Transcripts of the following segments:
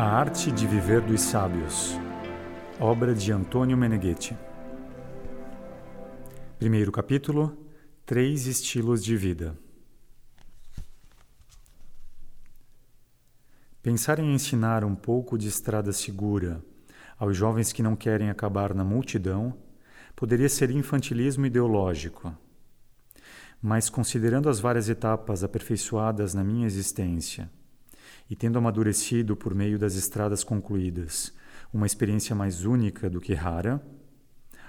A Arte de Viver dos Sábios, obra de Antônio Meneghetti. Primeiro capítulo: Três estilos de vida. Pensar em ensinar um pouco de estrada segura aos jovens que não querem acabar na multidão poderia ser infantilismo ideológico. Mas considerando as várias etapas aperfeiçoadas na minha existência, e tendo amadurecido por meio das estradas concluídas uma experiência mais única do que rara,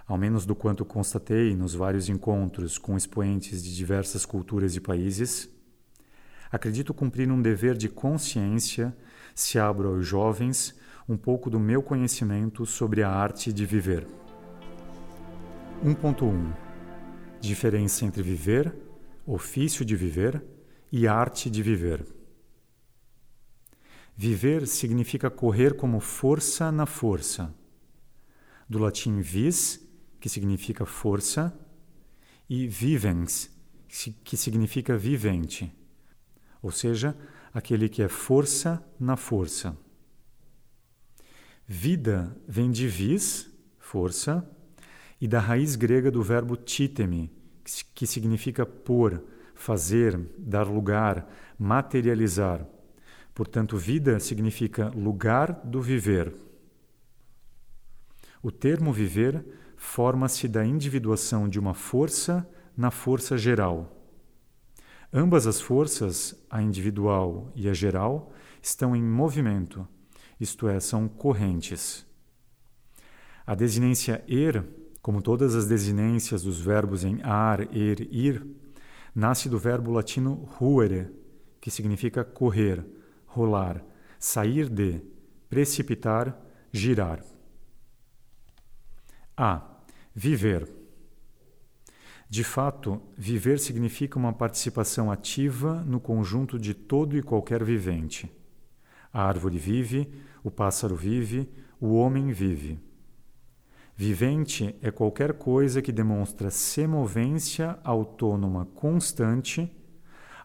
ao menos do quanto constatei nos vários encontros com expoentes de diversas culturas e países, acredito cumprir um dever de consciência se abro aos jovens um pouco do meu conhecimento sobre a arte de viver. 1.1 Diferença entre viver, ofício de viver e arte de viver. Viver significa correr como força na força. Do latim vis, que significa força, e vivens, que significa vivente, ou seja, aquele que é força na força. Vida vem de vis, força, e da raiz grega do verbo titemi, que significa pôr, fazer, dar lugar, materializar Portanto, vida significa lugar do viver. O termo viver forma-se da individuação de uma força na força geral. Ambas as forças, a individual e a geral, estão em movimento, isto é, são correntes. A desinência er, como todas as desinências dos verbos em ar, er, ir, nasce do verbo latino ruere, que significa correr rolar, sair de, precipitar, girar. A. Viver. De fato, viver significa uma participação ativa no conjunto de todo e qualquer vivente. A árvore vive, o pássaro vive, o homem vive. Vivente é qualquer coisa que demonstra semovência autônoma constante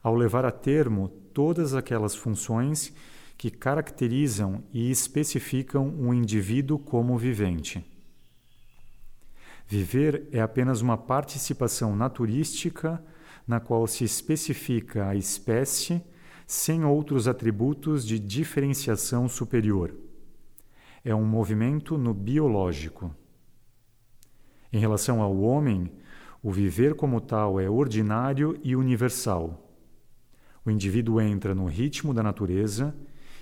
ao levar a termo todas aquelas funções que caracterizam e especificam um indivíduo como vivente. Viver é apenas uma participação naturística na qual se especifica a espécie sem outros atributos de diferenciação superior. É um movimento no biológico. Em relação ao homem, o viver como tal é ordinário e universal. O indivíduo entra no ritmo da natureza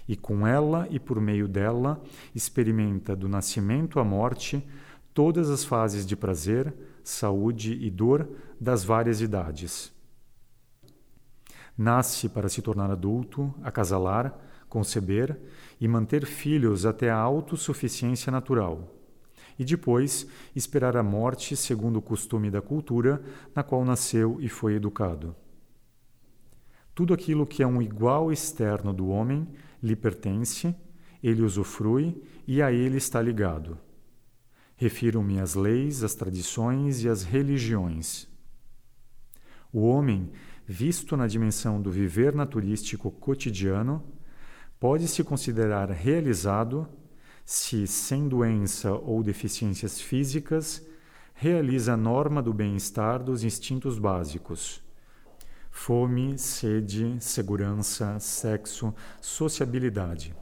e, com ela e por meio dela, experimenta do nascimento à morte todas as fases de prazer, saúde e dor das várias idades. Nasce para se tornar adulto, acasalar, conceber e manter filhos até a autossuficiência natural. E depois esperar a morte segundo o costume da cultura na qual nasceu e foi educado. Tudo aquilo que é um igual externo do homem lhe pertence, ele usufrui e a ele está ligado. Refiro-me às leis, às tradições e às religiões. O homem, visto na dimensão do viver naturístico cotidiano, pode se considerar realizado se, sem doença ou deficiências físicas, realiza a norma do bem-estar dos instintos básicos fome, sede, segurança, sexo, sociabilidade.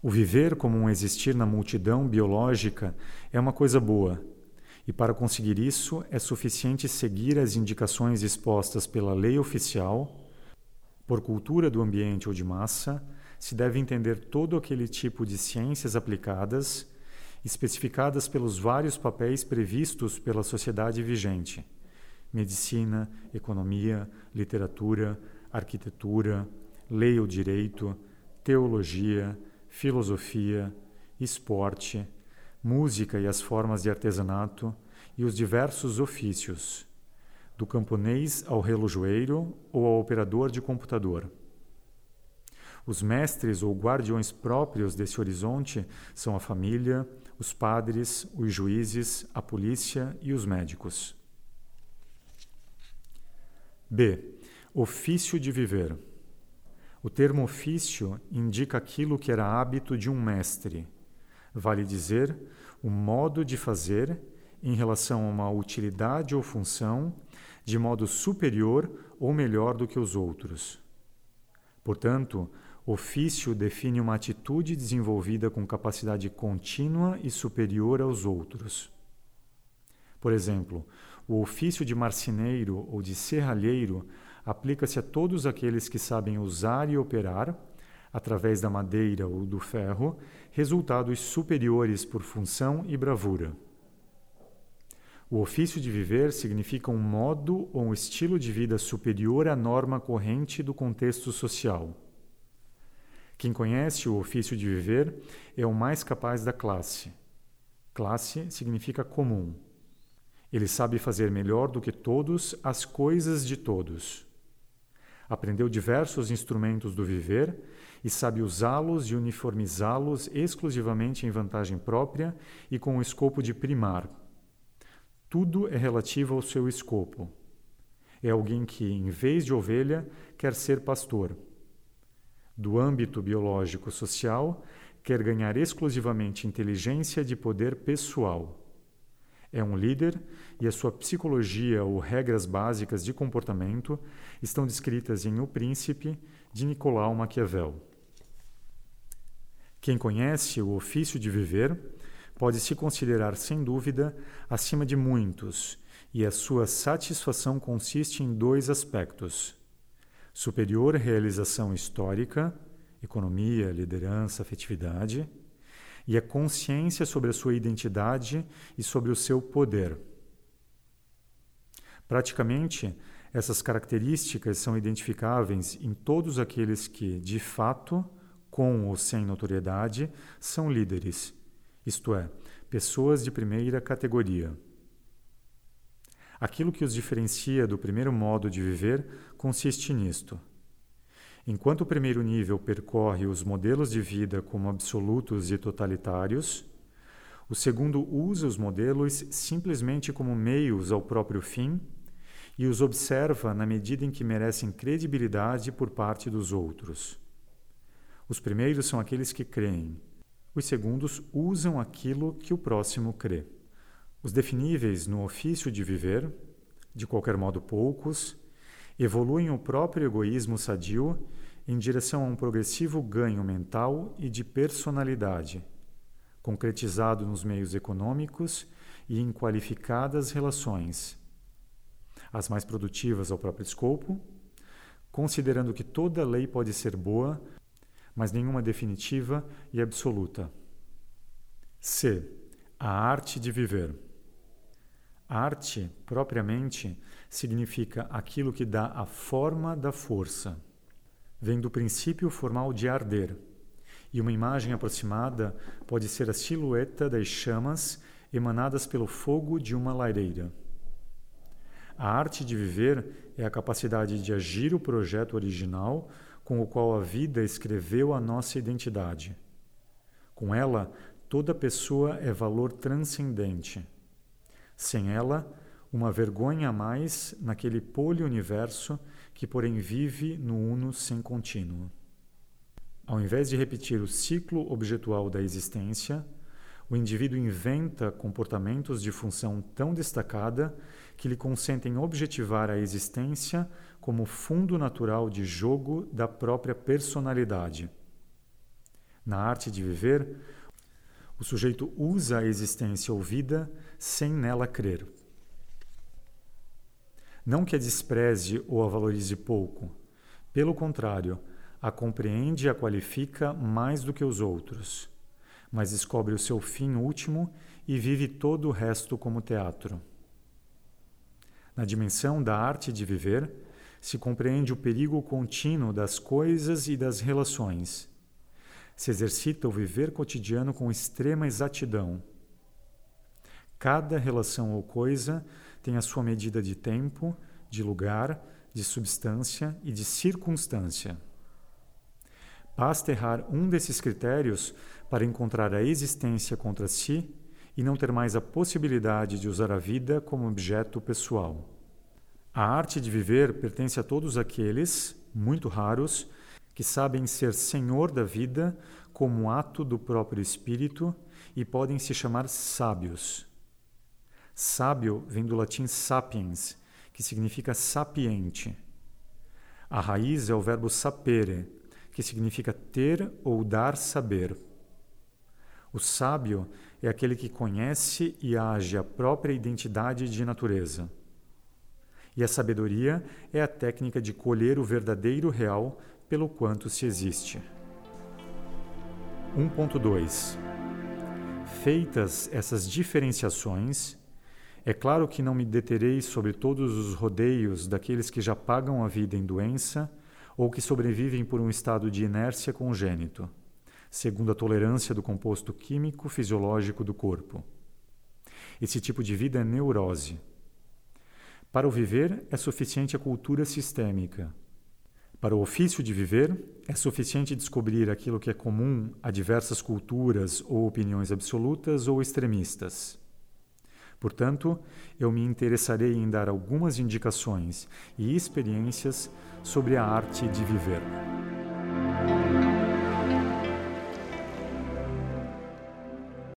O viver como um existir na multidão biológica é uma coisa boa, e para conseguir isso é suficiente seguir as indicações expostas pela lei oficial. Por cultura do ambiente ou de massa, se deve entender todo aquele tipo de ciências aplicadas, especificadas pelos vários papéis previstos pela sociedade vigente medicina, economia, literatura, arquitetura, lei ou direito, teologia, filosofia, esporte, música e as formas de artesanato e os diversos ofícios, do camponês ao relojoeiro ou ao operador de computador. Os mestres ou guardiões próprios desse horizonte são a família, os padres, os juízes, a polícia e os médicos. B. Ofício de viver. O termo ofício indica aquilo que era hábito de um mestre, vale dizer, o modo de fazer em relação a uma utilidade ou função de modo superior ou melhor do que os outros. Portanto, ofício define uma atitude desenvolvida com capacidade contínua e superior aos outros. Por exemplo, o ofício de marceneiro ou de serralheiro aplica-se a todos aqueles que sabem usar e operar, através da madeira ou do ferro, resultados superiores por função e bravura. O ofício de viver significa um modo ou um estilo de vida superior à norma corrente do contexto social. Quem conhece o ofício de viver é o mais capaz da classe. Classe significa comum. Ele sabe fazer melhor do que todos as coisas de todos. Aprendeu diversos instrumentos do viver e sabe usá-los e uniformizá-los exclusivamente em vantagem própria e com o escopo de primar. Tudo é relativo ao seu escopo. É alguém que, em vez de ovelha, quer ser pastor. Do âmbito biológico-social, quer ganhar exclusivamente inteligência de poder pessoal. É um líder e a sua psicologia ou regras básicas de comportamento estão descritas em O Príncipe de Nicolau Maquiavel. Quem conhece o ofício de viver pode se considerar, sem dúvida, acima de muitos, e a sua satisfação consiste em dois aspectos: superior realização histórica, economia, liderança, afetividade, e a consciência sobre a sua identidade e sobre o seu poder. Praticamente, essas características são identificáveis em todos aqueles que, de fato, com ou sem notoriedade, são líderes, isto é, pessoas de primeira categoria. Aquilo que os diferencia do primeiro modo de viver consiste nisto. Enquanto o primeiro nível percorre os modelos de vida como absolutos e totalitários, o segundo usa os modelos simplesmente como meios ao próprio fim e os observa na medida em que merecem credibilidade por parte dos outros. Os primeiros são aqueles que creem, os segundos usam aquilo que o próximo crê. Os definíveis no ofício de viver, de qualquer modo poucos, evoluem o próprio egoísmo sadio em direção a um progressivo ganho mental e de personalidade, concretizado nos meios econômicos e em qualificadas relações, as mais produtivas ao próprio escopo, considerando que toda lei pode ser boa, mas nenhuma definitiva e absoluta. C. A arte de viver. Arte, propriamente, significa aquilo que dá a forma da força. Vem do princípio formal de arder, e uma imagem aproximada pode ser a silhueta das chamas emanadas pelo fogo de uma lareira. A arte de viver é a capacidade de agir o projeto original com o qual a vida escreveu a nossa identidade. Com ela, toda pessoa é valor transcendente. Sem ela, uma vergonha a mais naquele poliuniverso que, porém, vive no uno sem contínuo. Ao invés de repetir o ciclo objetual da existência, o indivíduo inventa comportamentos de função tão destacada que lhe consentem objetivar a existência como fundo natural de jogo da própria personalidade. Na arte de viver, o sujeito usa a existência ou vida sem nela crer. Não que a despreze ou a valorize pouco, pelo contrário, a compreende e a qualifica mais do que os outros, mas descobre o seu fim último e vive todo o resto como teatro. Na dimensão da arte de viver, se compreende o perigo contínuo das coisas e das relações. Se exercita o viver cotidiano com extrema exatidão. Cada relação ou coisa tem a sua medida de tempo, de lugar, de substância e de circunstância. Basta errar um desses critérios para encontrar a existência contra si e não ter mais a possibilidade de usar a vida como objeto pessoal. A arte de viver pertence a todos aqueles, muito raros, que sabem ser senhor da vida como ato do próprio espírito e podem se chamar sábios. Sábio vem do latim sapiens, que significa sapiente. A raiz é o verbo sapere, que significa ter ou dar saber. O sábio é aquele que conhece e age a própria identidade de natureza. E a sabedoria é a técnica de colher o verdadeiro real pelo quanto se existe. 1.2 Feitas essas diferenciações, é claro que não me deterei sobre todos os rodeios daqueles que já pagam a vida em doença ou que sobrevivem por um estado de inércia congênito segundo a tolerância do composto químico fisiológico do corpo. Esse tipo de vida é neurose. Para o viver é suficiente a cultura sistêmica. Para o ofício de viver, é suficiente descobrir aquilo que é comum a diversas culturas ou opiniões absolutas ou extremistas. Portanto, eu me interessarei em dar algumas indicações e experiências sobre a arte de viver.